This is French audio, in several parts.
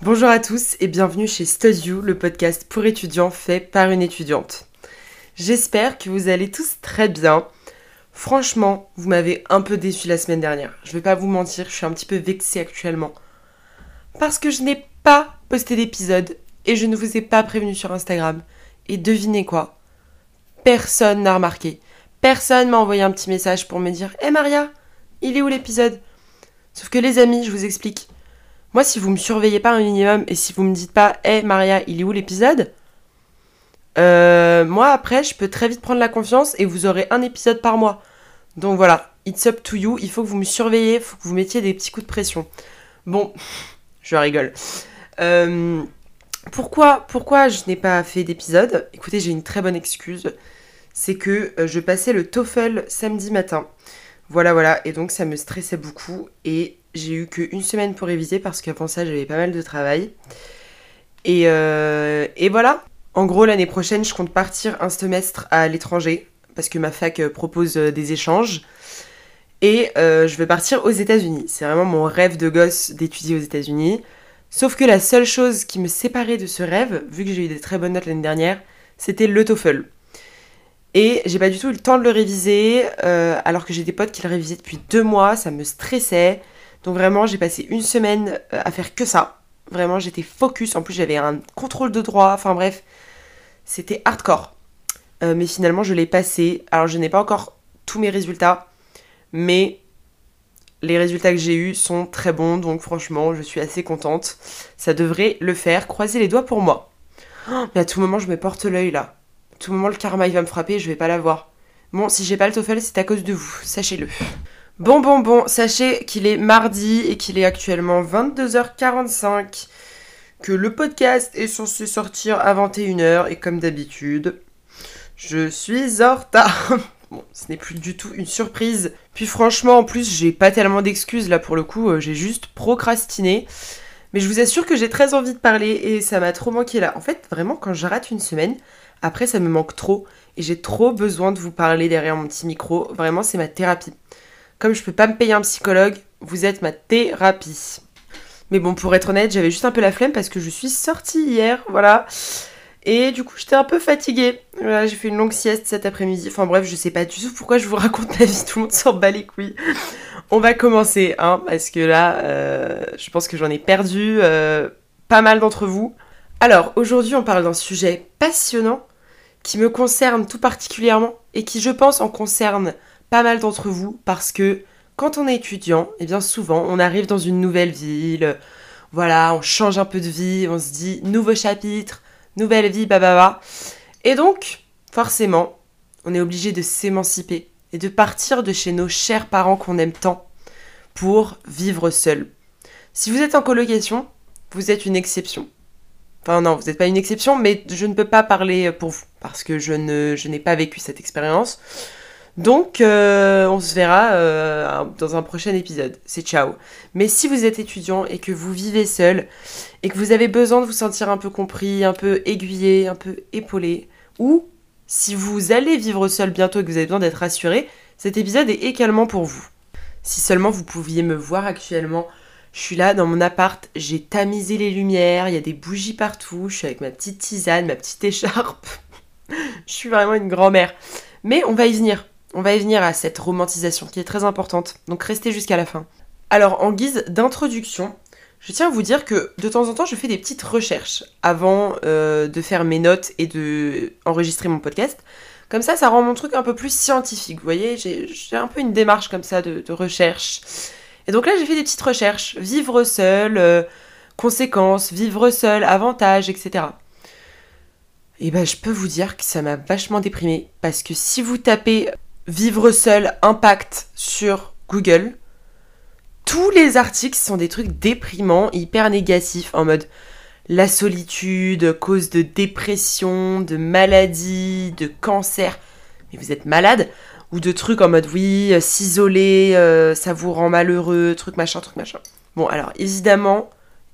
Bonjour à tous et bienvenue chez StudyU, le podcast pour étudiants fait par une étudiante. J'espère que vous allez tous très bien. Franchement, vous m'avez un peu déçu la semaine dernière. Je vais pas vous mentir, je suis un petit peu vexée actuellement. Parce que je n'ai pas posté d'épisode et je ne vous ai pas prévenu sur Instagram. Et devinez quoi? Personne n'a remarqué. Personne m'a envoyé un petit message pour me dire Hé Maria, il est où l'épisode? Sauf que les amis, je vous explique. Moi, si vous me surveillez pas un minimum et si vous me dites pas, hé Maria, il est où l'épisode euh, Moi, après, je peux très vite prendre la confiance et vous aurez un épisode par mois. Donc voilà, it's up to you. Il faut que vous me surveillez, il faut que vous mettiez des petits coups de pression. Bon, je rigole. Euh, pourquoi, pourquoi je n'ai pas fait d'épisode? Écoutez, j'ai une très bonne excuse. C'est que euh, je passais le TOEFL samedi matin. Voilà, voilà. Et donc, ça me stressait beaucoup. Et j'ai eu qu'une semaine pour réviser parce qu'avant ça, j'avais pas mal de travail. Et, euh, et voilà. En gros, l'année prochaine, je compte partir un semestre à l'étranger parce que ma fac euh, propose euh, des échanges. Et je vais partir aux États-Unis. C'est vraiment mon rêve de gosse d'étudier aux États-Unis. Sauf que la seule chose qui me séparait de ce rêve, vu que j'ai eu des très bonnes notes l'année dernière, c'était le TOEFL. Et j'ai pas du tout eu le temps de le réviser, alors que j'ai des potes qui le révisaient depuis deux mois, ça me stressait. Donc vraiment, j'ai passé une semaine euh, à faire que ça. Vraiment, j'étais focus. En plus, j'avais un contrôle de droit. Enfin bref, c'était hardcore. Euh, mais finalement, je l'ai passé. Alors, je n'ai pas encore tous mes résultats, mais les résultats que j'ai eus sont très bons. Donc franchement, je suis assez contente. Ça devrait le faire. Croisez les doigts pour moi. Oh, mais à tout moment, je me porte l'œil là. Tout moment, le karma il va me frapper. Je vais pas l'avoir. Bon, si j'ai pas le TOEFL, c'est à cause de vous. Sachez-le. Bon, bon, bon, sachez qu'il est mardi et qu'il est actuellement 22h45, que le podcast est censé sortir à 21h et comme d'habitude, je suis en retard. Bon, ce n'est plus du tout une surprise. Puis franchement, en plus, j'ai pas tellement d'excuses là pour le coup, euh, j'ai juste procrastiné. Mais je vous assure que j'ai très envie de parler et ça m'a trop manqué là. En fait, vraiment, quand je rate une semaine, après ça me manque trop et j'ai trop besoin de vous parler derrière mon petit micro. Vraiment, c'est ma thérapie. Comme je peux pas me payer un psychologue, vous êtes ma thérapie. Mais bon, pour être honnête, j'avais juste un peu la flemme parce que je suis sortie hier, voilà. Et du coup, j'étais un peu fatiguée. J'ai fait une longue sieste cet après-midi. Enfin bref, je sais pas du tout pourquoi je vous raconte ma vie, tout le monde s'en bat les couilles. On va commencer, hein, parce que là, euh, je pense que j'en ai perdu euh, pas mal d'entre vous. Alors, aujourd'hui, on parle d'un sujet passionnant qui me concerne tout particulièrement et qui, je pense, en concerne pas mal d'entre vous parce que quand on est étudiant, et eh bien souvent on arrive dans une nouvelle ville, voilà, on change un peu de vie, on se dit nouveau chapitre, nouvelle vie, bababa. Et donc, forcément, on est obligé de s'émanciper et de partir de chez nos chers parents qu'on aime tant pour vivre seul. Si vous êtes en colocation, vous êtes une exception. Enfin non, vous n'êtes pas une exception, mais je ne peux pas parler pour vous parce que je, ne, je n'ai pas vécu cette expérience. Donc, euh, on se verra euh, dans un prochain épisode. C'est ciao. Mais si vous êtes étudiant et que vous vivez seul et que vous avez besoin de vous sentir un peu compris, un peu aiguillé, un peu épaulé, ou si vous allez vivre seul bientôt et que vous avez besoin d'être rassuré, cet épisode est également pour vous. Si seulement vous pouviez me voir actuellement, je suis là dans mon appart, j'ai tamisé les lumières, il y a des bougies partout, je suis avec ma petite tisane, ma petite écharpe. je suis vraiment une grand-mère. Mais on va y venir. On va y venir à cette romantisation qui est très importante, donc restez jusqu'à la fin. Alors en guise d'introduction, je tiens à vous dire que de temps en temps je fais des petites recherches avant euh, de faire mes notes et de enregistrer mon podcast. Comme ça, ça rend mon truc un peu plus scientifique. Vous voyez, j'ai un peu une démarche comme ça de, recherche. Et donc là, j'ai fait des petites recherches. Vivre seul, euh, conséquences, vivre seul, avantages, etc. Et ben, je peux vous dire que ça m'a vachement déprimé. Parce que si vous tapez vivre seul, impact sur Google, tous les articles sont des trucs déprimants, hyper négatifs, en mode la solitude, cause de dépression, de maladie, de cancer. Mais vous êtes malade? Ou de trucs en mode oui, euh, s'isoler, euh, ça vous rend malheureux, truc machin, truc machin. Bon, alors évidemment,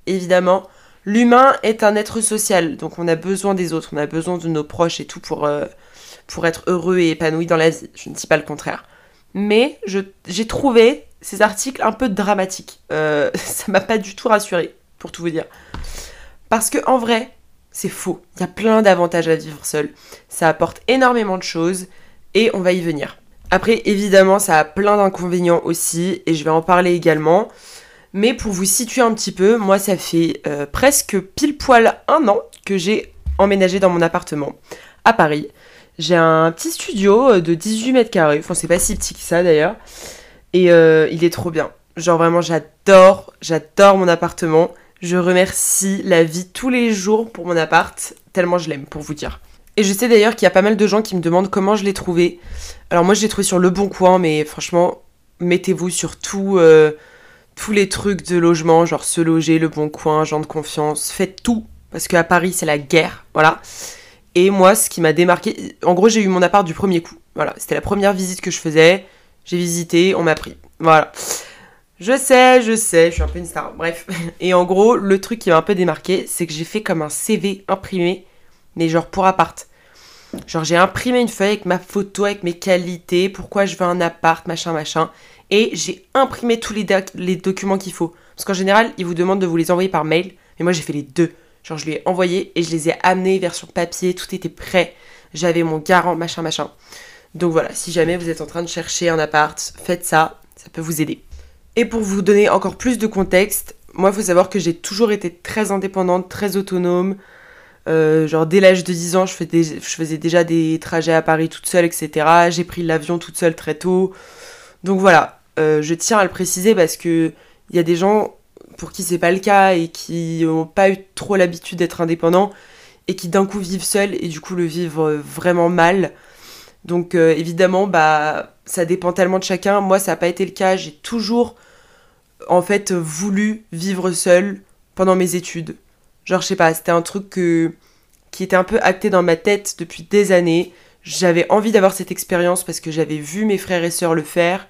évidemment, l'humain est un être social, donc on a besoin des autres, on a besoin de nos proches et tout pour, euh, pour être heureux et épanoui dans la vie. Je ne dis pas le contraire. Mais j'ai trouvé ces articles un peu dramatiques. Euh, ça m'a pas du tout rassuré, pour tout vous dire. Parce que en vrai, c'est faux. Il y a plein d'avantages à vivre seul. Ça apporte énormément de choses et on va y venir. Après, évidemment, ça a plein d'inconvénients aussi et je vais en parler également. Mais pour vous situer un petit peu, moi, ça fait euh, presque pile poil un an que j'ai emménagé dans mon appartement à Paris. J'ai un petit studio euh, de 18 mètres carrés. Enfin, c'est pas si petit que ça d'ailleurs. Et euh, il est trop bien. Genre vraiment, j'adore, j'adore mon appartement. Je remercie la vie tous les jours pour mon appart, tellement je l'aime, pour vous dire. Et je sais d'ailleurs qu'il y a pas mal de gens qui me demandent comment je l'ai trouvé. Alors moi, je l'ai trouvé sur Le Bon Coin, mais franchement, mettez-vous sur euh, tous les trucs de logement, genre se loger, Le Bon Coin, gens de confiance. Faites tout, parce qu'à Paris, c'est la guerre, voilà. Et moi, ce qui m'a démarqué, en gros, j'ai eu mon appart du premier coup. Voilà, c'était la première visite que je faisais. J'ai visité, on m'a pris. Voilà. Je sais, je sais, je suis un peu une star. Bref. Et en gros, le truc qui m'a un peu démarqué, c'est que j'ai fait comme un CV imprimé, mais genre pour appart. Genre j'ai imprimé une feuille avec ma photo, avec mes qualités, pourquoi je veux un appart, machin, machin. Et j'ai imprimé tous les, les documents qu'il faut. Parce qu'en général, ils vous demandent de vous les envoyer par mail. Mais moi, j'ai fait les deux. Genre, je lui ai envoyé et je les ai amenés version papier. Tout était prêt. J'avais mon garant, machin, machin. Donc voilà, si jamais vous êtes en train de chercher un appart, faites ça. Ça peut vous aider. Et pour vous donner encore plus de contexte, moi, il faut savoir que j'ai toujours été très indépendante, très autonome. Euh, genre, dès l'âge de 10 ans, je faisais, je faisais, déjà des trajets à Paris toute seule, etc. J'ai pris l'avion toute seule très tôt. Donc voilà, euh, je tiens à le préciser parce que il y a des gens pour qui c'est pas le cas et qui n'ont pas eu trop l'habitude d'être indépendants et qui d'un coup vivent seuls et du coup le vivent vraiment mal. Donc euh, évidemment, bah ça dépend tellement de chacun. Moi, ça n'a pas été le cas. J'ai toujours en fait voulu vivre seul pendant mes études. Genre, je sais pas, c'était un truc qui était un peu acté dans ma tête depuis des années. J'avais envie d'avoir cette expérience parce que j'avais vu mes frères et sœurs le faire.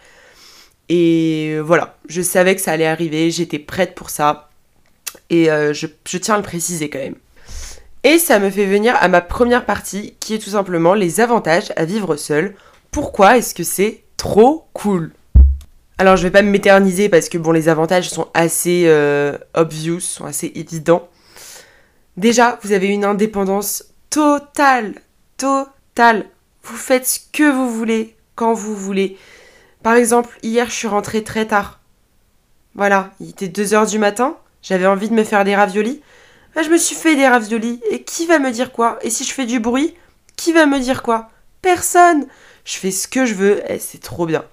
Et voilà, je savais que ça allait arriver, j'étais prête pour ça. Et euh, je, je tiens à le préciser quand même. Et ça me fait venir à ma première partie, qui est tout simplement les avantages à vivre seul. Pourquoi est-ce que c'est trop cool? Alors je vais pas m'éterniser parce que bon les avantages sont assez euh, obvious, sont assez évidents. Déjà, vous avez une indépendance totale, totale. Vous faites ce que vous voulez, quand vous voulez. Par exemple, hier je suis rentrée très tard. Voilà, il était 2h du matin, j'avais envie de me faire des raviolis. Ah, je me suis fait des raviolis. Et qui va me dire quoi? Et si je fais du bruit, qui va me dire quoi? Personne Je fais ce que je veux et c'est trop bien.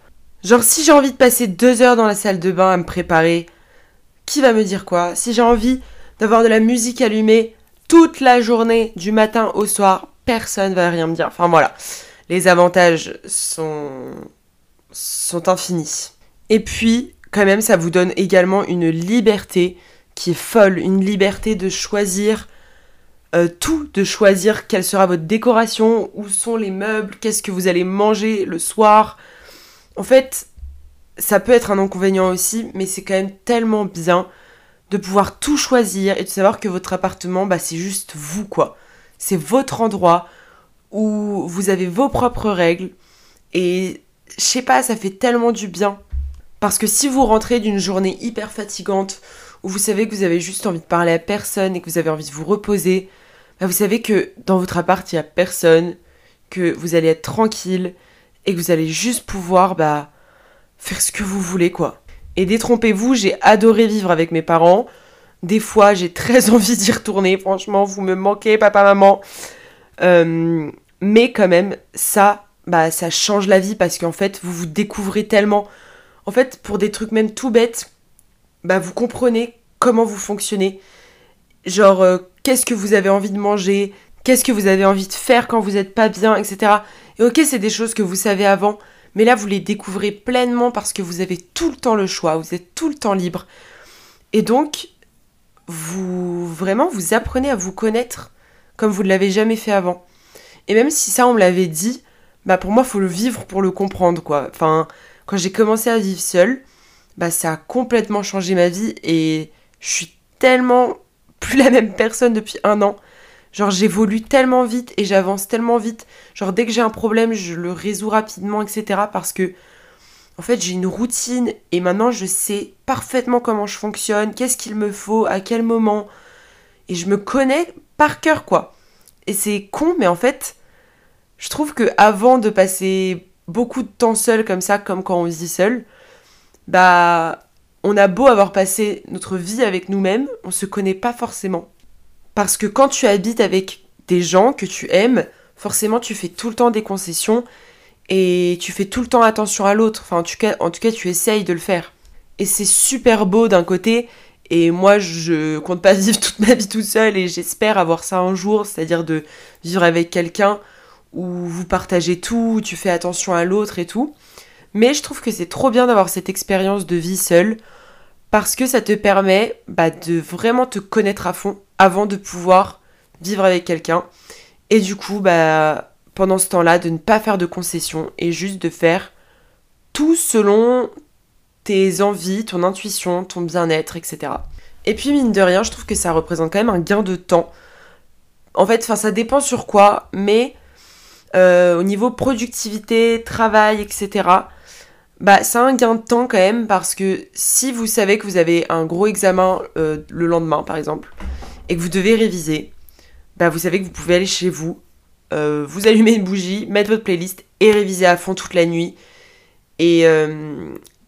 Genre, si j'ai envie de passer deux heures dans la salle de bain à me préparer, qui va me dire quoi? Si j'ai envie d'avoir de la musique allumée toute la journée, du matin au soir, personne va rien me dire. Enfin voilà, les avantages sont, sont infinis. Et puis, quand même, ça vous donne également une liberté qui est folle, une liberté de choisir euh, tout, de choisir quelle sera votre décoration, où sont les meubles, qu'est-ce que vous allez manger le soir, en fait, ça peut être un inconvénient aussi, mais c'est quand même tellement bien de pouvoir tout choisir et de savoir que votre appartement, bah, c'est juste vous, quoi. C'est votre endroit où vous avez vos propres règles. Et je sais pas, ça fait tellement du bien. Parce que si vous rentrez d'une journée hyper fatigante, où vous savez que vous avez juste envie de parler à personne et que vous avez envie de vous reposer, bah vous savez que dans votre appart, il n'y a personne, que vous allez être tranquille, et que vous allez juste pouvoir bah, faire ce que vous voulez quoi. Et détrompez-vous, j'ai adoré vivre avec mes parents. Des fois, j'ai très envie d'y retourner. Franchement, vous me manquez, papa, maman. Euh, mais quand même, ça, bah, ça change la vie parce qu'en fait, vous vous découvrez tellement. En fait, pour des trucs même tout bêtes, bah, vous comprenez comment vous fonctionnez. Genre, euh, qu'est-ce que vous avez envie de manger, qu'est-ce que vous avez envie de faire quand vous n'êtes pas bien, etc. Et ok, c'est des choses que vous savez avant, mais là, vous les découvrez pleinement parce que vous avez tout le temps le choix, vous êtes tout le temps libre. Et donc, vous vraiment, vous apprenez à vous connaître comme vous ne l'avez jamais fait avant. Et même si ça, on me l'avait dit, bah pour moi, faut le vivre pour le comprendre, quoi. Enfin, quand j'ai commencé à vivre seule, bah ça a complètement changé ma vie et je suis tellement plus la même personne depuis un an. Genre j'évolue tellement vite et j'avance tellement vite. Genre dès que j'ai un problème, je le résous rapidement, etc. Parce que en fait, j'ai une routine et maintenant je sais parfaitement comment je fonctionne, qu'est-ce qu'il me faut, à quel moment. Et je me connais par cœur, quoi. Et c'est con, mais en fait, je trouve que avant de passer beaucoup de temps seul comme ça, comme quand on vit seul, bah, on a beau avoir passé notre vie avec nous-mêmes, on se connaît pas forcément. Parce que quand tu habites avec des gens que tu aimes, forcément tu fais tout le temps des concessions et tu fais tout le temps attention à l'autre. Enfin, en tout, cas, en tout cas, tu essayes de le faire. Et c'est super beau d'un côté. Et moi, je compte pas vivre toute ma vie tout seul et j'espère avoir ça un jour, c'est-à-dire de vivre avec quelqu'un où vous partagez tout, où tu fais attention à l'autre et tout. Mais je trouve que c'est trop bien d'avoir cette expérience de vie seule parce que ça te permet bah, de vraiment te connaître à fond avant de pouvoir vivre avec quelqu'un. Et du coup, bah, pendant ce temps-là de ne pas faire de concessions et juste de faire tout selon tes envies, ton intuition, ton bien-être, etc. Et puis mine de rien, je trouve que ça représente quand même un gain de temps. En fait, ça dépend sur quoi, mais euh, au niveau productivité, travail, etc. Bah, c'est un gain de temps quand même parce que si vous savez que vous avez un gros examen euh, le lendemain, par exemple, et que vous devez réviser, bah, vous savez que vous pouvez aller chez vous, euh, vous allumez une bougie, mettre votre playlist et réviser à fond toute la nuit. Et,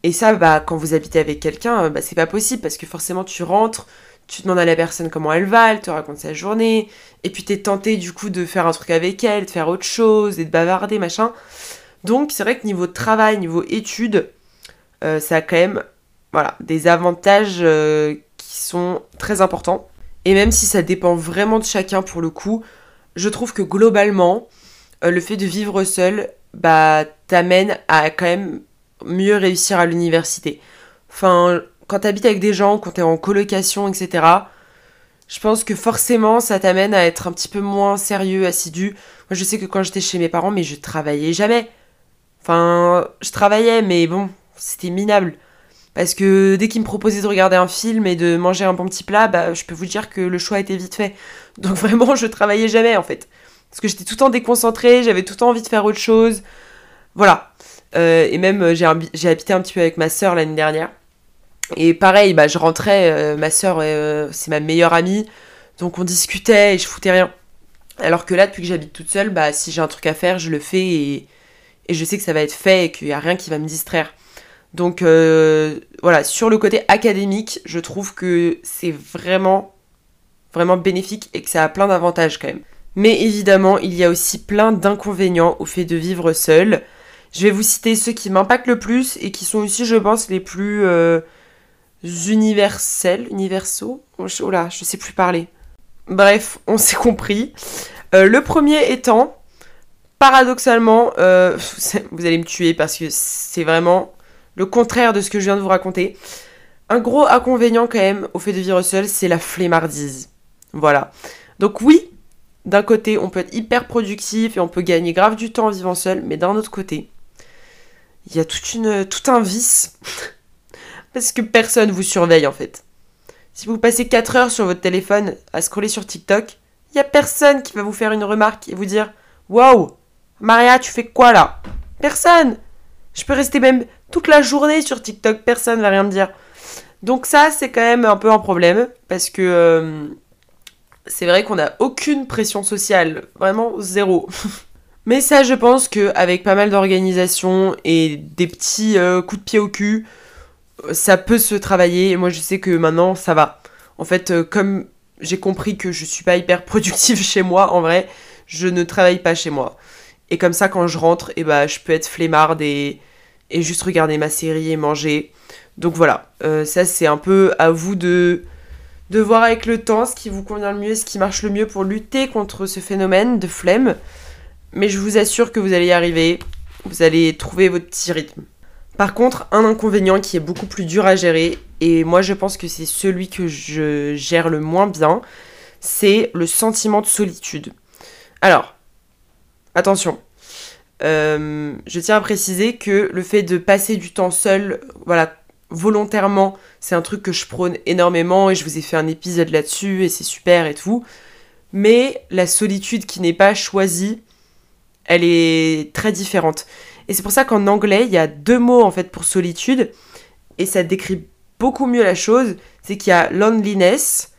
et ça, bah, quand vous habitez avec quelqu'un, bah, c'est pas possible parce que forcément tu rentres, tu demandes à la personne comment elle va, elle te raconte sa journée, et puis t'es tenté du coup de faire un truc avec elle, de faire autre chose, et de bavarder, machin. Donc c'est vrai que niveau travail, niveau études, euh, ça a quand même voilà, des avantages qui sont très importants. Et même si ça dépend vraiment de chacun pour le coup, je trouve que globalement, euh, le fait de vivre seul, bah, t'amène à quand même mieux réussir à l'université. Enfin, quand t'habites avec des gens, quand t'es en colocation, etc., je pense que forcément, ça t'amène à être un petit peu moins sérieux, assidu. Moi, je sais que quand j'étais chez mes parents, mais je travaillais jamais. Enfin, je travaillais, mais bon, c'était minable. Parce que dès qu'ils me proposaient de regarder un film et de manger un bon petit plat, bah, je peux vous dire que le choix était vite fait. Donc vraiment, je travaillais jamais en fait. Parce que j'étais tout le temps déconcentrée, j'avais tout le temps envie de faire autre chose. Voilà. Euh, et même, euh, j'ai habité un petit peu avec ma sœur l'année dernière. Et pareil, bah, je rentrais, euh, ma sœur, c'est ma meilleure amie. Donc on discutait et je foutais rien. Alors que là, depuis que j'habite toute seule, bah, si j'ai un truc à faire, je le fais et, je sais que ça va être fait et qu'il n'y a rien qui va me distraire. Donc voilà, sur le côté académique, je trouve que c'est vraiment vraiment bénéfique et que ça a plein d'avantages quand même. Mais évidemment, il y a aussi plein d'inconvénients au fait de vivre seul. Je vais vous citer ceux qui m'impactent le plus et qui sont aussi, je pense, les plus euh, universels, universaux. Oh là, je sais plus parler. Bref, on s'est compris. Euh, le premier étant, paradoxalement, euh, vous allez me tuer parce que c'est vraiment le contraire de ce que je viens de vous raconter. Un gros inconvénient quand même au fait de vivre seul, c'est la flemmardise. Voilà. Donc oui, d'un côté, on peut être hyper productif et on peut gagner grave du temps en vivant seul, mais d'un autre côté, il y a une, tout un vice. Parce que personne vous surveille en fait. Si vous passez 4 heures sur votre téléphone à scroller sur TikTok, il y a personne qui va vous faire une remarque et vous dire Waouh, Maria, tu fais quoi là? Personne Je peux rester même toute la journée sur TikTok, personne va rien me dire. Donc ça, c'est quand même un peu un problème parce que euh, c'est vrai qu'on n'a aucune pression sociale, vraiment zéro. Mais ça, je pense qu'avec pas mal d'organisation et des petits euh, coups de pied au cul, ça peut se travailler. Et moi, je sais que maintenant, ça va. En fait, euh, comme j'ai compris que je suis pas hyper productive chez moi, en vrai, je ne travaille pas chez moi. Et comme ça, quand je rentre, et eh ben, je peux être flemmarde et, et juste regarder ma série et manger. Donc voilà, euh, ça c'est un peu à vous de de voir avec le temps ce qui vous convient le mieux, ce qui marche le mieux pour lutter contre ce phénomène de flemme. Mais je vous assure que vous allez y arriver, vous allez trouver votre petit rythme. Par contre, un inconvénient qui est beaucoup plus dur à gérer, et moi je pense que c'est celui que je gère le moins bien, c'est le sentiment de solitude. Alors, attention, euh, je tiens à préciser que le fait de passer du temps seul, voilà, volontairement, c'est un truc que je prône énormément et je vous ai fait un épisode là-dessus et c'est super et tout. Mais la solitude qui n'est pas choisie, elle est très différente. Et c'est pour ça qu'en anglais, il y a deux mots en fait pour solitude, et ça décrit beaucoup mieux la chose. C'est qu'il y a loneliness,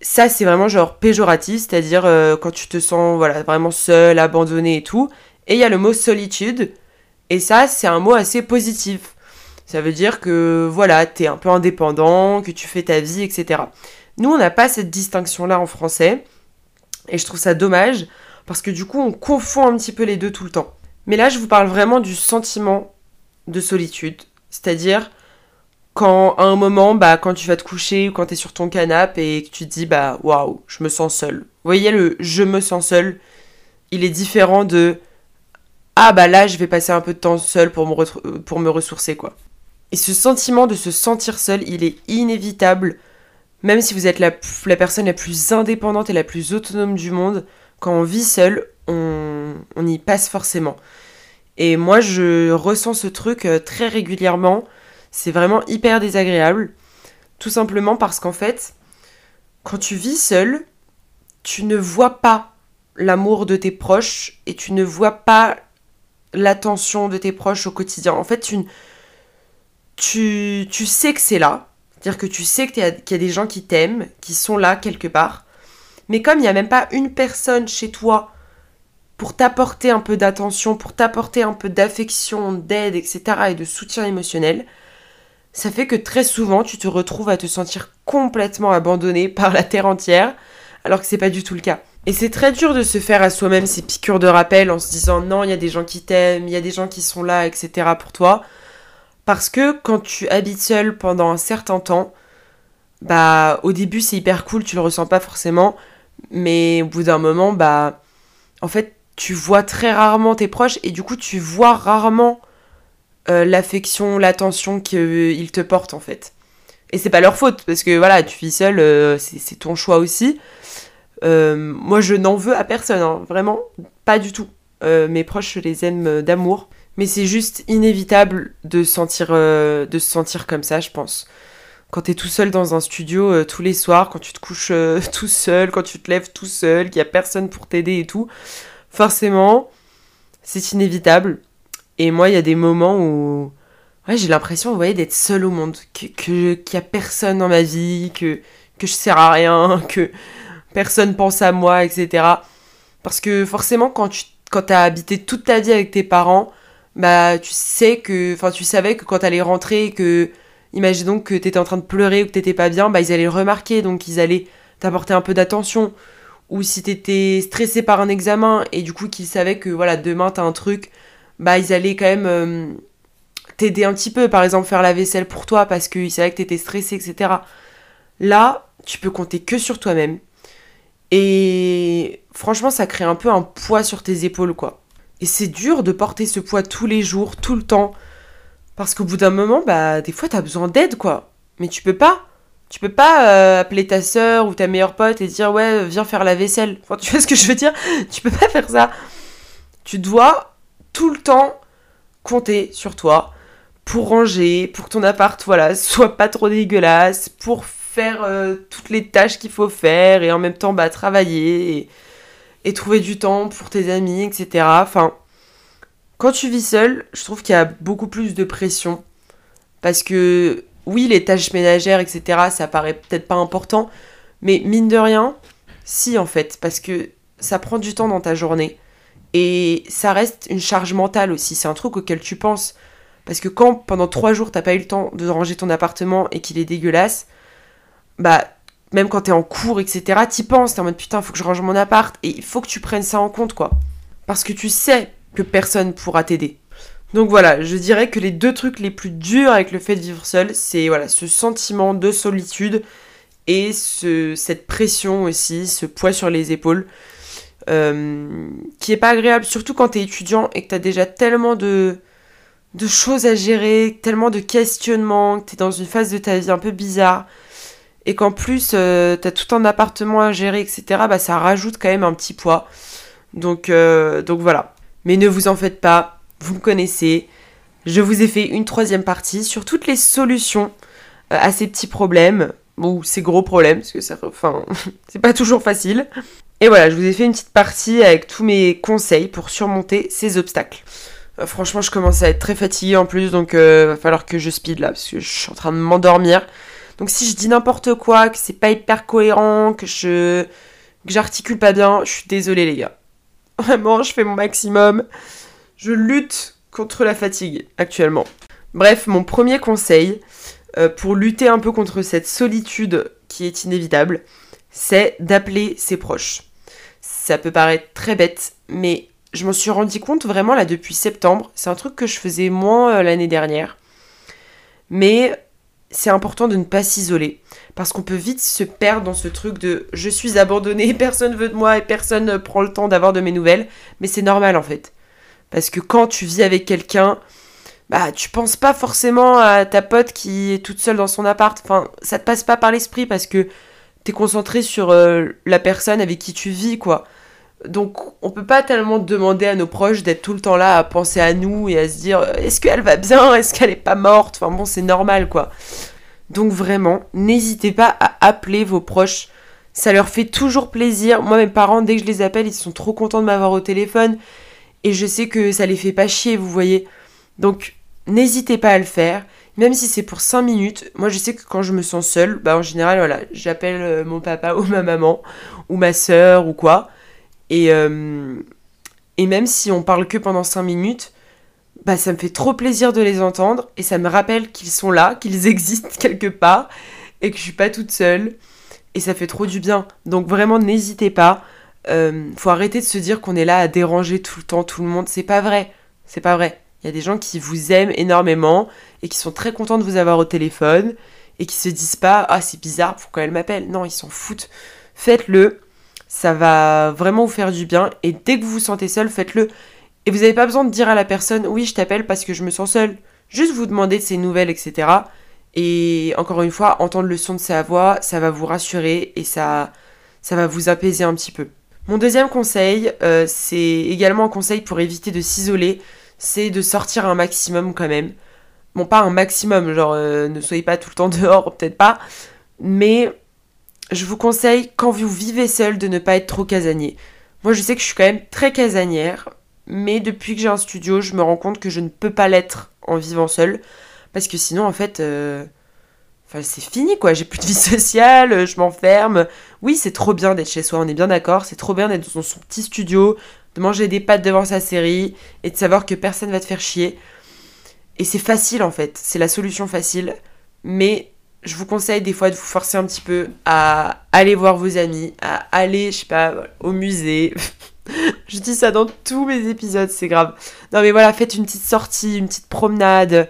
ça c'est vraiment genre péjoratif, c'est-à-dire euh, quand tu te sens voilà vraiment seul, abandonné et tout. Et il y a le mot solitude, et ça c'est un mot assez positif. Ça veut dire que voilà, t'es un peu indépendant, que tu fais ta vie, etc. Nous, on n'a pas cette distinction-là en français, et je trouve ça dommage, parce que du coup, on confond un petit peu les deux tout le temps. Mais là, je vous parle vraiment du sentiment de solitude, c'est-à-dire quand à un moment, bah, quand tu vas te coucher ou quand tu es sur ton canapé et que tu te dis, bah, waouh, je me sens seul. Vous voyez, le je me sens seul, il est différent de ah, bah là, je vais passer un peu de temps seul pour me, ressourcer, quoi. Et ce sentiment de se sentir seul, il est inévitable, même si vous êtes la, la personne la plus indépendante et la plus autonome du monde, quand on vit seul, on, on y passe forcément. Et moi, je ressens ce truc euh, très régulièrement c'est vraiment hyper désagréable. Tout simplement parce qu'en fait, quand tu vis seul, tu ne vois pas l'amour de tes proches et tu ne vois pas l'attention de tes proches au quotidien. En fait, tu, tu, tu sais que c'est là. C'est-à-dire que tu sais qu'il y, y, a des gens qui t'aiment, qui sont là quelque part. Mais comme il n'y a même pas une personne chez toi pour t'apporter un peu d'attention, pour t'apporter un peu d'affection, d'aide, etc. et de soutien émotionnel, ça fait que très souvent tu te retrouves à te sentir complètement abandonné par la terre entière, alors que c'est pas du tout le cas. Et c'est très dur de se faire à soi-même ces piqûres de rappel en se disant non, il y a des gens qui t'aiment, il y a des gens qui sont là, etc. pour toi. Parce que quand tu habites seul pendant un certain temps, bah au début c'est hyper cool, tu le ressens pas forcément, mais au bout d'un moment, bah en fait tu vois très rarement tes proches et du coup tu vois rarement euh, l'affection, l'attention qu'ils te portent en fait. Et c'est pas leur faute, parce que voilà, tu vis seul, euh, c'est ton choix aussi. Euh, moi, je n'en veux à personne, hein, vraiment, pas du tout. mes proches, je les aime d'amour. Mais c'est juste inévitable de, de se sentir comme ça, je pense. Quand t'es tout seul dans un studio tous les soirs, quand tu te couches tout seul, quand tu te lèves tout seul, qu'il n'y a personne pour t'aider et tout, forcément, c'est inévitable. Et moi, il y a des moments où ouais, j'ai l'impression, vous voyez, d'être seule au monde, qu'il que, a personne dans ma vie, que, que je sers à rien, que personne pense à moi, etc. Parce que forcément, quand tu quand as habité toute ta vie avec tes parents, bah tu sais que, enfin tu savais que quand t'allais rentrer, que imaginons que t'étais en train de pleurer ou que t'étais pas bien, bah ils allaient le remarquer, donc ils allaient t'apporter un peu d'attention. Ou si t'étais stressé par un examen et du coup qu'ils savaient que voilà demain t'as un truc bah ils allaient quand même euh, t'aider un petit peu, par exemple faire la vaisselle pour toi parce qu'ils savaient que t'étais stressé, etc. Là, tu peux compter que sur toi-même. Et franchement, ça crée un peu un poids sur tes épaules, quoi. Et c'est dur de porter ce poids tous les jours, tout le temps. Parce qu'au bout d'un moment, bah, des fois, t'as besoin d'aide, quoi. Mais tu peux pas. Tu peux pas euh, appeler ta soeur ou ta meilleure pote et dire, ouais, viens faire la vaisselle. Enfin, tu vois ce que je veux dire? Tu peux pas faire ça. Tu dois tout le temps compter sur toi pour ranger, pour que ton appart voilà, soit pas trop dégueulasse, pour faire euh, toutes les tâches qu'il faut faire et en même temps bah, travailler et, trouver du temps pour tes amis, etc. Enfin, quand tu vis seul, je trouve qu'il y a beaucoup plus de pression parce que oui, les tâches ménagères, etc., ça paraît peut-être pas important, mais mine de rien, si en fait, parce que ça prend du temps dans ta journée. Et ça reste une charge mentale aussi, c'est un truc auquel tu penses. Parce que quand pendant trois jours t'as pas eu le temps de ranger ton appartement et qu'il est dégueulasse, bah même quand t'es en cours, etc., t'y penses, t'es en mode putain, faut que je range mon appart, et il faut que tu prennes ça en compte, quoi. Parce que tu sais que personne pourra t'aider. Donc voilà, je dirais que les deux trucs les plus durs avec le fait de vivre seul, c'est voilà, ce sentiment de solitude et ce, cette pression aussi, ce poids sur les épaules euh, qui est pas agréable, surtout quand t'es étudiant et que t'as déjà tellement de, de choses à gérer, tellement de questionnements, que t'es dans une phase de ta vie un peu bizarre, et qu'en plus euh, t'as tout un appartement à gérer, etc., bah ça rajoute quand même un petit poids. Donc, euh, donc voilà. Mais ne vous en faites pas, vous me connaissez. Je vous ai fait une troisième partie sur toutes les solutions à ces petits problèmes, ou ces gros problèmes, parce que ça, enfin, c'est pas toujours facile. Et voilà, je vous ai fait une petite partie avec tous mes conseils pour surmonter ces obstacles. Euh, franchement, je commence à être très fatiguée en plus, donc euh, va falloir que je speed là, parce que je suis en train de m'endormir. Donc si je dis n'importe quoi, que c'est pas hyper cohérent, que je que j'articule pas bien, je suis désolée les gars. Vraiment, je fais mon maximum. Je lutte contre la fatigue actuellement. Bref, mon premier conseil euh, pour lutter un peu contre cette solitude qui est inévitable, c'est d'appeler ses proches. Ça peut paraître très bête, mais je m'en suis rendu compte vraiment là depuis septembre. C'est un truc que je faisais moins euh, l'année dernière. Mais c'est important de ne pas s'isoler. Parce qu'on peut vite se perdre dans ce truc de je suis abandonné, personne veut de moi et personne ne prend le temps d'avoir de mes nouvelles. Mais c'est normal en fait. Parce que quand tu vis avec quelqu'un, bah tu penses pas forcément à ta pote qui est toute seule dans son appart. Enfin, ça te passe pas par l'esprit parce que t'es concentré sur euh, la personne avec qui tu vis, quoi. Donc on peut pas tellement demander à nos proches d'être tout le temps là à penser à nous et à se dire est-ce qu'elle va bien, est-ce qu'elle est pas morte, enfin bon c'est normal quoi. Donc vraiment, n'hésitez pas à appeler vos proches, ça leur fait toujours plaisir. Moi mes parents dès que je les appelle ils sont trop contents de m'avoir au téléphone et je sais que ça les fait pas chier vous voyez. Donc n'hésitez pas à le faire, même si c'est pour 5 minutes. Moi je sais que quand je me sens seule, bah en général voilà, j'appelle euh, mon papa ou ma maman ou ma soeur ou quoi et, euh, et même si on parle que pendant 5 minutes, bah ça me fait trop plaisir de les entendre et ça me rappelle qu'ils sont là, qu'ils existent quelque part et que je suis pas toute seule et ça fait trop du bien. Donc vraiment n'hésitez pas. Euh, faut arrêter de se dire qu'on est là à déranger tout le temps tout le monde. C'est pas vrai. C'est pas vrai. Il y a des gens qui vous aiment énormément et qui sont très contents de vous avoir au téléphone et qui se disent pas ah c'est bizarre pourquoi elle m'appelle. Non ils s'en foutent. Faites-le ça va vraiment vous faire du bien. Et dès que vous vous sentez seul, faites-le. Et vous n'avez pas besoin de dire à la personne oui, je t'appelle parce que je me sens seul. Juste vous demander de ses nouvelles, etc. Et encore une fois, entendre le son de sa voix, ça va vous rassurer et ça, ça va vous apaiser un petit peu. Mon deuxième conseil, euh, c'est également un conseil pour éviter de s'isoler, c'est de sortir un maximum quand même. Bon, pas un maximum, genre euh, ne soyez pas tout le temps dehors, peut-être pas, mais je vous conseille, quand vous vivez seul, de ne pas être trop casanier. Moi, je sais que je suis quand même très casanière, mais depuis que j'ai un studio, je me rends compte que je ne peux pas l'être en vivant seul, parce que sinon, en fait, euh, c'est fini, quoi. J'ai plus de vie sociale, je m'enferme. Oui, c'est trop bien d'être chez soi, on est bien d'accord. C'est trop bien d'être dans son petit studio, de manger des pâtes devant sa série, et de savoir que personne va te faire chier. Et c'est facile, en fait. C'est la solution facile. Mais je vous conseille des fois de vous forcer un petit peu à aller voir vos amis, à aller, je sais pas, au musée. je dis ça dans tous mes épisodes, c'est grave. Non mais voilà, faites une petite sortie, une petite promenade,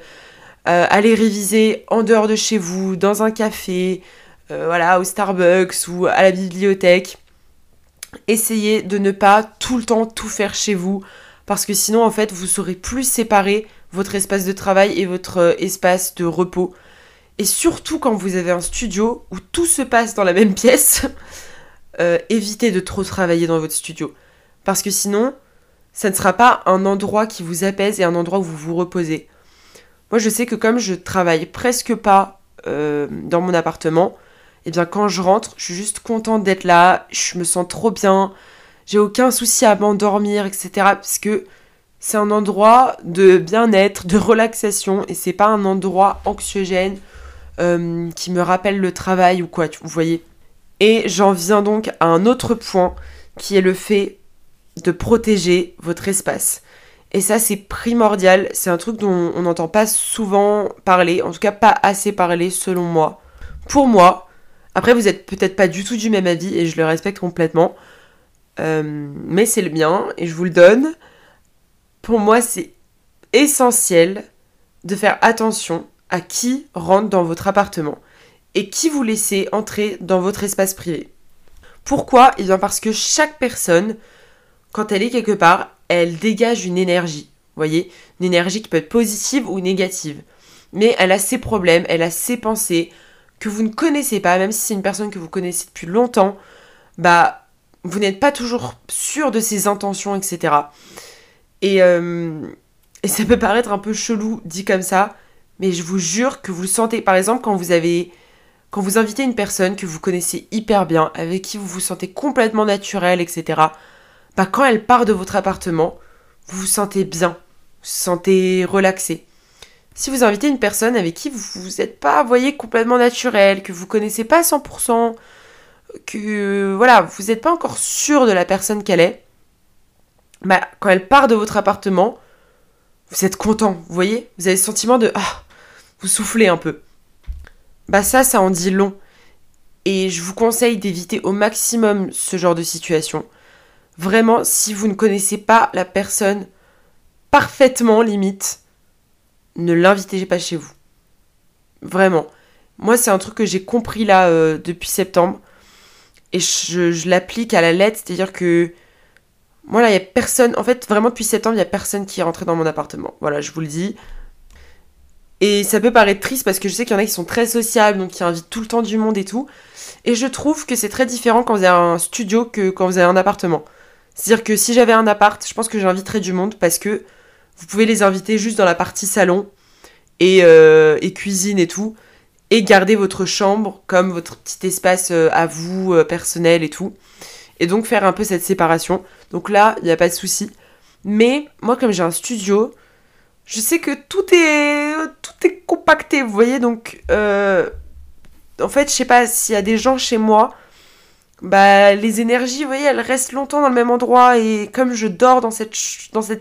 euh, allez réviser en dehors de chez vous, dans un café, euh, voilà, au Starbucks ou à la bibliothèque. Essayez de ne pas tout le temps tout faire chez vous, parce que sinon en fait vous saurez plus séparer votre espace de travail et votre euh, espace de repos. Et surtout quand vous avez un studio où tout se passe dans la même pièce, évitez de trop travailler dans votre studio. Parce que sinon, ça ne sera pas un endroit qui vous apaise et un endroit où vous vous reposez. Moi, je sais que comme je travaille presque pas euh, dans mon appartement, et eh bien quand je rentre, je suis juste contente d'être là, je me sens trop bien, j'ai aucun souci à m'endormir, etc. Parce que c'est un endroit de bien-être, de relaxation, et c'est pas un endroit anxiogène euh, qui me rappelle le travail ou quoi, vous voyez. Et j'en viens donc à un autre point qui est le fait de protéger votre espace. Et ça, c'est primordial. C'est un truc dont on n'entend pas souvent parler, en tout cas pas assez parler selon moi. Pour moi, après, vous êtes peut-être pas du tout du même avis et je le respecte complètement. Euh, mais c'est le mien et je vous le donne. Pour moi, c'est essentiel de faire attention à qui rentre dans votre appartement et qui vous laissez entrer dans votre espace privé. Pourquoi? Eh bien parce que chaque personne, quand elle est quelque part, elle dégage une énergie. Vous voyez? Une énergie qui peut être positive ou négative. Mais elle a ses problèmes, elle a ses pensées que vous ne connaissez pas, même si c'est une personne que vous connaissez depuis longtemps, bah vous n'êtes pas toujours sûr de ses intentions, etc. Et, euh, et ça peut paraître un peu chelou dit comme ça, mais je vous jure que vous le sentez. Par exemple, quand vous avez. Quand vous invitez une personne que vous connaissez hyper bien, avec qui vous vous sentez complètement naturel, etc., bah quand elle part de votre appartement, vous vous sentez bien. sentez relaxé. Si vous invitez une personne avec qui vous n'êtes pas, voyez, complètement naturel, que vous connaissez pas à 100%, que voilà, vous n'êtes pas encore sûr de la personne qu'elle est, bah, quand elle part de votre appartement, vous êtes content, vous voyez Vous avez le sentiment de ah, vous soufflez un peu. Bah ça, ça en dit long. Et je vous conseille d'éviter au maximum ce genre de situation. Vraiment, si vous ne connaissez pas la personne parfaitement limite, ne l'invitez pas chez vous. Vraiment. Moi, c'est un truc que j'ai compris là euh, depuis septembre. Et je, l'applique à la lettre. C'est-à-dire que. Moi, là, il n'y a personne. En fait, vraiment, depuis septembre, il n'y a personne qui est rentré dans mon appartement. Voilà, je vous le dis. Et ça peut paraître triste parce que je sais qu'il y en a qui sont très sociables, donc qui invitent tout le temps du monde et tout. Et je trouve que c'est très différent quand vous avez un studio que quand vous avez un appartement. C'est-à-dire que si j'avais un appart, je pense que j'inviterais du monde parce que vous pouvez les inviter juste dans la partie salon et, euh, cuisine et tout. Et garder votre chambre comme votre petit espace euh, à vous, euh, personnel et tout. Et donc faire un peu cette séparation. Donc là, il n'y a pas de souci. Mais moi, comme j'ai un studio, je sais que tout est, tout est compacté, vous voyez. Donc, en fait, je sais pas s'il y a des gens chez moi bah les énergies, vous voyez, elles restent longtemps dans le même endroit et comme je dors dans cette,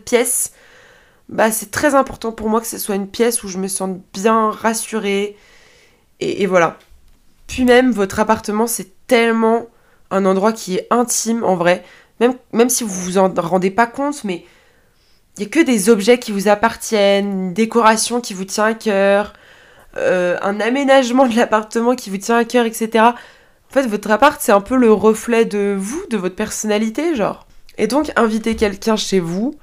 pièce, bah c'est très important pour moi que ce soit une pièce où je me sente bien rassurée et, voilà. Puis même votre appartement c'est tellement un endroit qui est intime en vrai, même, même si vous vous en rendez pas compte, mais il n'y a que des objets qui vous appartiennent, une décoration qui vous tient à cœur, euh, un aménagement de l'appartement qui vous tient à cœur, etc. En fait, votre appart, c'est un peu le reflet de vous, de votre personnalité, genre. Et donc, inviter quelqu'un chez vous,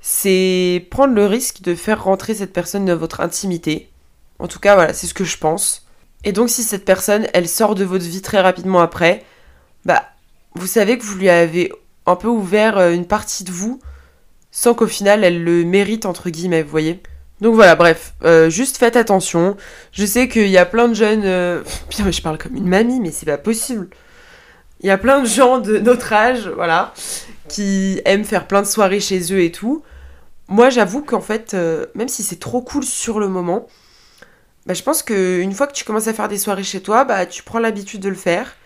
c'est prendre le risque de faire rentrer cette personne dans votre intimité. En tout cas, voilà, c'est ce que je pense. Et donc, si cette personne, elle sort de votre vie très rapidement après, bah, vous savez que vous lui avez un peu ouvert euh, une partie de vous, sans qu'au final, elle le mérite, entre guillemets, vous voyez. Donc voilà, bref, euh, juste faites attention. Je sais qu'il y a plein de jeunes. Euh, putain, je parle comme une mamie, mais c'est pas possible. Il y a plein de gens de notre âge, voilà, qui aiment faire plein de soirées chez eux et tout. Moi, j'avoue qu'en fait, euh, même si c'est trop cool sur le moment, bah, je pense qu'une fois que tu commences à faire des soirées chez toi, bah, tu prends l'habitude de le faire.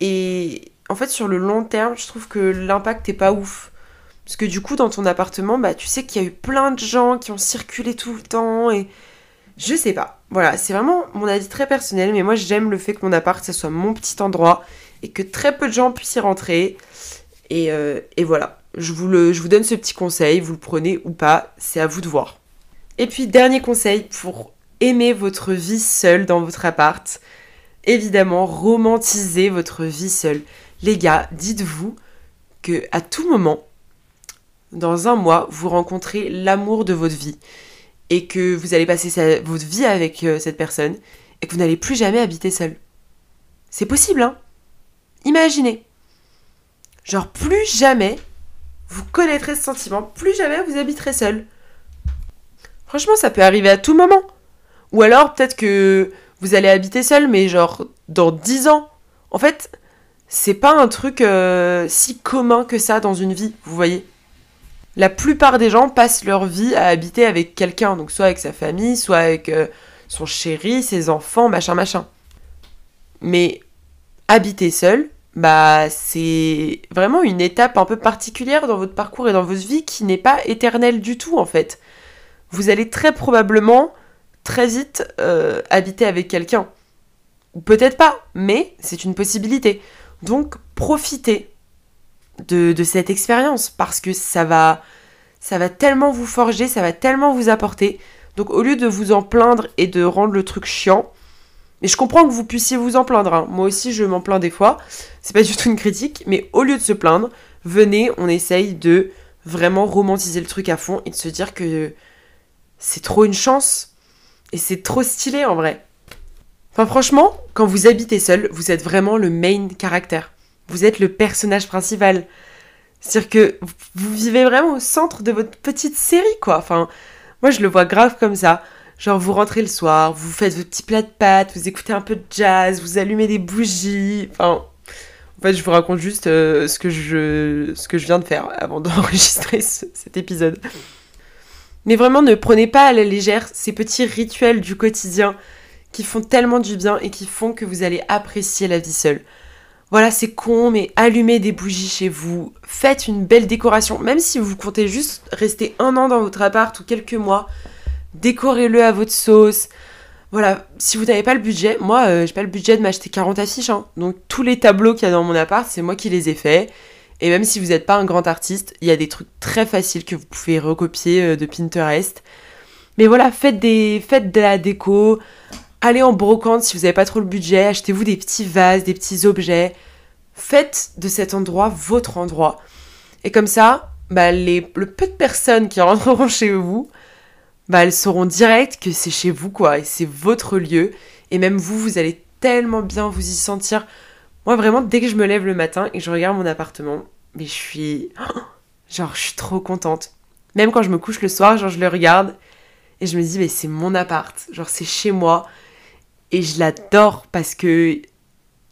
Et en fait, sur le long terme, je trouve que l'impact est pas ouf. Parce que du coup, dans ton appartement, bah, tu sais qu'il y a eu plein de gens qui ont circulé tout le temps et. Je sais pas. Voilà, c'est vraiment mon avis très personnel, mais moi j'aime le fait que mon appart, ce soit mon petit endroit et que très peu de gens puissent y rentrer. Et, euh, voilà, je vous, donne ce petit conseil, vous le prenez ou pas, c'est à vous de voir. Et puis, dernier conseil pour aimer votre vie seule dans votre appart, évidemment, romantisez votre vie seule. Les gars, dites-vous que à tout moment, dans un mois, vous rencontrez l'amour de votre vie et que vous allez passer votre vie avec euh, cette personne et que vous n'allez plus jamais habiter seul. C'est possible, hein? Imaginez. Genre, plus jamais vous connaîtrez ce sentiment, plus jamais vous habiterez seul. Franchement, ça peut arriver à tout moment. Ou alors, peut-être que vous allez habiter seul, mais genre dans 10 ans. En fait, c'est pas un truc euh, si commun que ça dans une vie, vous voyez la plupart des gens passent leur vie à habiter avec quelqu'un, donc soit avec sa famille, soit avec euh, son chéri, ses enfants, machin, machin. Mais habiter seul, bah c'est vraiment une étape un peu particulière dans votre parcours et dans votre vie qui n'est pas éternelle du tout en fait. Vous allez très probablement très vite euh, habiter avec quelqu'un. Ou peut-être pas, mais c'est une possibilité. Donc profitez de, cette expérience parce que ça va, ça va tellement vous forger, ça va tellement vous apporter. Donc au lieu de vous en plaindre et de rendre le truc chiant, mais je comprends que vous puissiez vous en plaindre. Hein. Moi aussi, je m'en plains des fois. C'est pas du tout une critique, mais au lieu de se plaindre, venez, on essaye de vraiment romantiser le truc à fond et de se dire que c'est trop une chance et c'est trop stylé en vrai. Enfin, franchement, quand vous habitez seul, vous êtes vraiment le main caractère. Vous êtes le personnage principal. C'est-à-dire que vous vivez vraiment au centre de votre petite série, quoi. Enfin, moi, je le vois grave comme ça. Genre, vous rentrez le soir, vous faites vos petits plats de pâtes, vous écoutez un peu de jazz, vous allumez des bougies. Enfin, en fait, je vous raconte juste euh, ce, que je, ce que je viens de faire avant d'enregistrer cet épisode. Mais vraiment, ne prenez pas à la légère ces petits rituels du quotidien qui font tellement du bien et qui font que vous allez apprécier la vie seule. Voilà, c'est con, mais allumez des bougies chez vous, faites une belle décoration, même si vous comptez juste rester un an dans votre appart ou quelques mois, décorez-le à votre sauce. Voilà, si vous n'avez pas le budget, moi euh, j'ai pas le budget de m'acheter 40 affiches, hein. donc tous les tableaux qu'il y a dans mon appart, c'est moi qui les ai faits. Et même si vous n'êtes pas un grand artiste, il y a des trucs très faciles que vous pouvez recopier euh, de Pinterest. Mais voilà, faites, des, faites de la déco, allez en brocante si vous n'avez pas trop le budget, achetez-vous des petits vases, des petits objets. Faites de cet endroit votre endroit. Et comme ça, bah, les, le peu de personnes qui rentreront chez vous, bah, elles sauront direct que c'est chez vous, quoi, et c'est votre lieu. Et même vous, vous allez tellement bien vous y sentir. Moi, vraiment, dès que je me lève le matin et que je regarde mon appartement, mais je suis. Genre, je suis trop contente. Même quand je me couche le soir, genre, je le regarde et je me dis, mais c'est mon appart. Genre, c'est chez moi. Et je l'adore parce que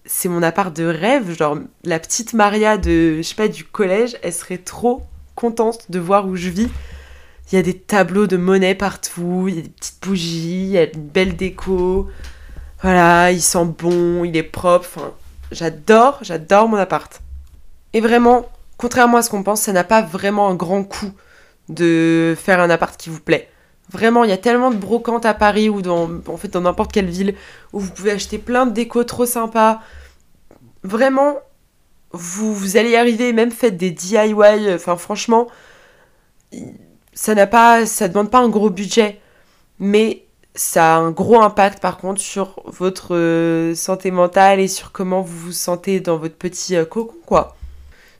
c'est mon appart de rêve. Genre, la petite Maria de, je sais pas, du collège, elle serait trop contente de voir où je vis. Il y a des tableaux de monnaie partout, il y a des petites bougies, il y a une belle déco. Voilà, il sent bon, il est propre. J'adore, j'adore mon appart. Et vraiment, contrairement à ce qu'on pense, ça n'a pas vraiment un grand coût de faire un appart qui vous plaît. Vraiment, il y a tellement de brocantes à Paris ou dans, en fait, dans n'importe quelle ville où vous pouvez acheter plein de déco trop sympas. Vraiment, vous, vous allez y arriver, même faites des DIY. Enfin, franchement, ça n'a pas, ça demande pas un gros budget, mais ça a un gros impact par contre sur votre euh, santé mentale et sur comment vous vous sentez dans votre petit euh, cocon, quoi.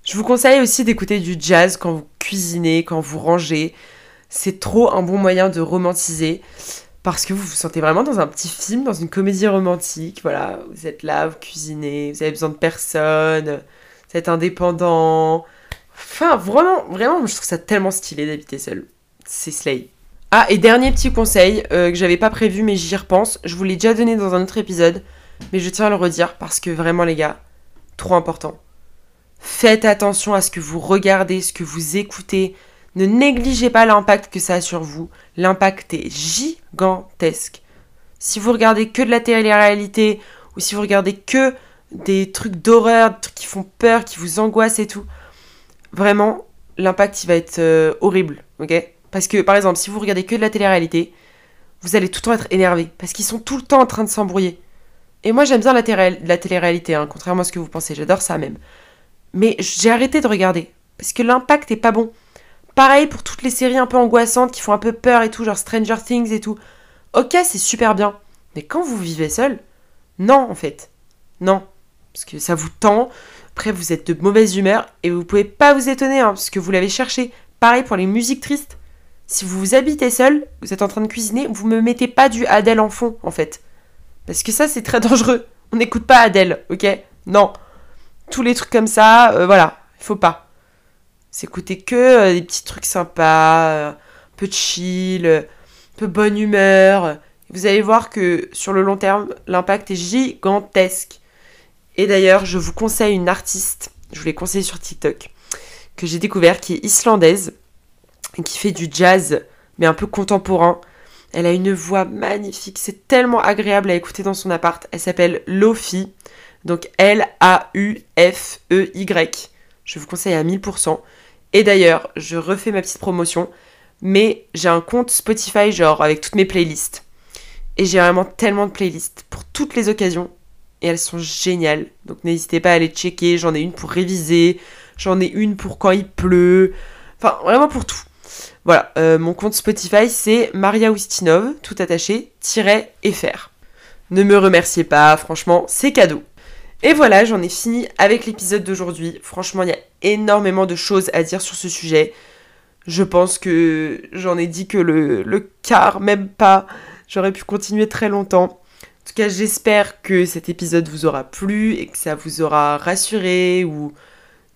Je vous conseille aussi d'écouter du jazz quand vous cuisinez, quand vous rangez. C'est trop un bon moyen de romantiser parce que vous vous sentez vraiment dans un petit film, dans une comédie romantique. Voilà, vous êtes là, vous cuisinez, vous avez besoin de personne, vous êtes indépendant, Enfin, vraiment, vraiment, je trouve ça tellement stylé d'habiter seul. C'est Slay. Ah, et dernier petit conseil euh, que j'avais pas prévu, mais j'y repense. Je vous l'ai déjà donné dans un autre épisode, mais je tiens à le redire parce que vraiment, les gars, trop important. Faites attention à ce que vous regardez, ce que vous écoutez. Ne négligez pas l'impact que ça a sur vous. L'impact est gigantesque. Si vous regardez que de la télé-réalité, ou si vous regardez que des trucs d'horreur, des trucs qui font peur, qui vous angoissent et tout, vraiment, l'impact, il va être euh, horrible, Parce que, par exemple, si vous regardez que de la télé-réalité, vous allez tout le temps être énervé, parce qu'ils sont tout le temps en train de s'embrouiller. Et moi, j'aime bien la, la télé-réalité, hein, contrairement à ce que vous pensez, j'adore ça même. Mais j'ai arrêté de regarder, parce que l'impact est pas bon. Pareil pour toutes les séries un peu angoissantes qui font un peu peur et tout, genre Stranger Things et tout. Ok, c'est super bien. Mais quand vous vivez seul, non en fait. Non. Parce que ça vous tend, après, vous êtes de mauvaise humeur et vous pouvez pas vous étonner hein, parce que vous l'avez cherché. Pareil pour les musiques tristes. Si vous vous habitez seul, vous êtes en train de cuisiner, vous me mettez pas du Adèle en fond en fait. Parce que ça, c'est très dangereux. On n'écoute pas Adèle, ok? Non. Tous les trucs comme ça, euh, voilà, il faut pas. S'écouter que euh, des petits trucs sympas, euh, un peu de chill, un peu bonne humeur. Vous allez voir que sur le long terme, l'impact est gigantesque. Et d'ailleurs, je vous conseille une artiste, je vous l'ai conseillé sur TikTok, que j'ai découvert, qui est islandaise, qui fait du jazz, mais un peu contemporain. Elle a une voix magnifique, c'est tellement agréable à écouter dans son appart. Elle s'appelle Lofi, donc L-A-U-F-E-Y. Je vous conseille à 1000%. Et d'ailleurs, je refais ma petite promotion, mais j'ai un compte Spotify, genre avec toutes mes playlists. Et j'ai vraiment tellement de playlists pour toutes les occasions et elles sont géniales. Donc n'hésitez pas à aller checker. J'en ai une pour réviser, j'en ai une pour quand il pleut. Enfin, vraiment pour tout. Voilà, euh, mon compte Spotify c'est Maria Oustinov, tout attaché, FR. Ne me remerciez pas, franchement, c'est cadeau. Et voilà, j'en ai fini avec l'épisode d'aujourd'hui. Franchement, il y a énormément de choses à dire sur ce sujet. Je pense que j'en ai dit que le, quart, même pas. J'aurais pu continuer très longtemps. En tout cas, j'espère que cet épisode vous aura plu et que ça vous aura rassuré ou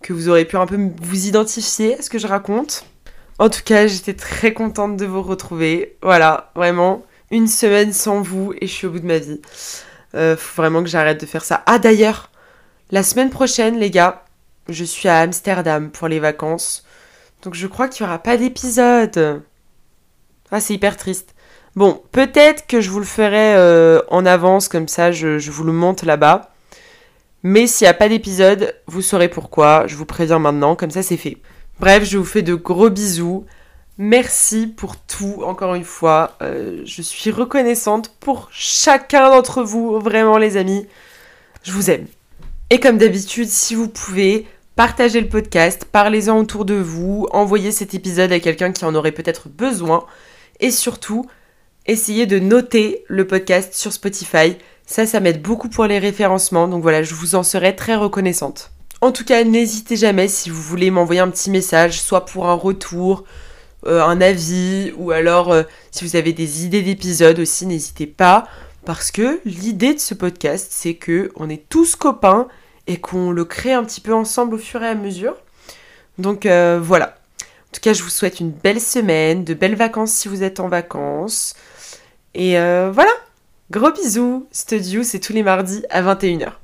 que vous aurez pu un peu vous identifier à ce que je raconte. En tout cas, j'étais très contente de vous retrouver. Voilà, vraiment, une semaine sans vous et je suis au bout de ma vie. Euh, faut vraiment que j'arrête de faire ça. Ah d'ailleurs, la semaine prochaine, les gars, je suis à Amsterdam pour les vacances. Donc je crois qu'il n'y aura pas d'épisode. Ah, c'est hyper triste. Bon, peut-être que je vous le ferai euh, en avance, comme ça je, je vous le monte là-bas. Mais s'il n'y a pas d'épisode, vous saurez pourquoi. Je vous préviens maintenant, comme ça c'est fait. Bref, je vous fais de gros bisous. Merci pour tout, encore une fois. Euh, je suis reconnaissante pour chacun d'entre vous, vraiment les amis. Je vous aime. Et comme d'habitude, si vous pouvez, partagez le podcast, parlez-en autour de vous, envoyez cet épisode à quelqu'un qui en aurait peut-être besoin. Et surtout, essayez de noter le podcast sur Spotify. Ça, ça m'aide beaucoup pour les référencements. Donc voilà, je vous en serai très reconnaissante. En tout cas, n'hésitez jamais si vous voulez m'envoyer un petit message, soit pour un retour, euh, un avis, ou alors euh, si vous avez des idées d'épisodes aussi, n'hésitez pas. Parce que l'idée de ce podcast, c'est que on est tous copains et qu'on le crée un petit peu ensemble au fur et à mesure. Donc euh, voilà. En tout cas, je vous souhaite une belle semaine, de belles vacances si vous êtes en vacances. Et voilà. Gros bisous. Studio, c'est tous les mardis à 21h.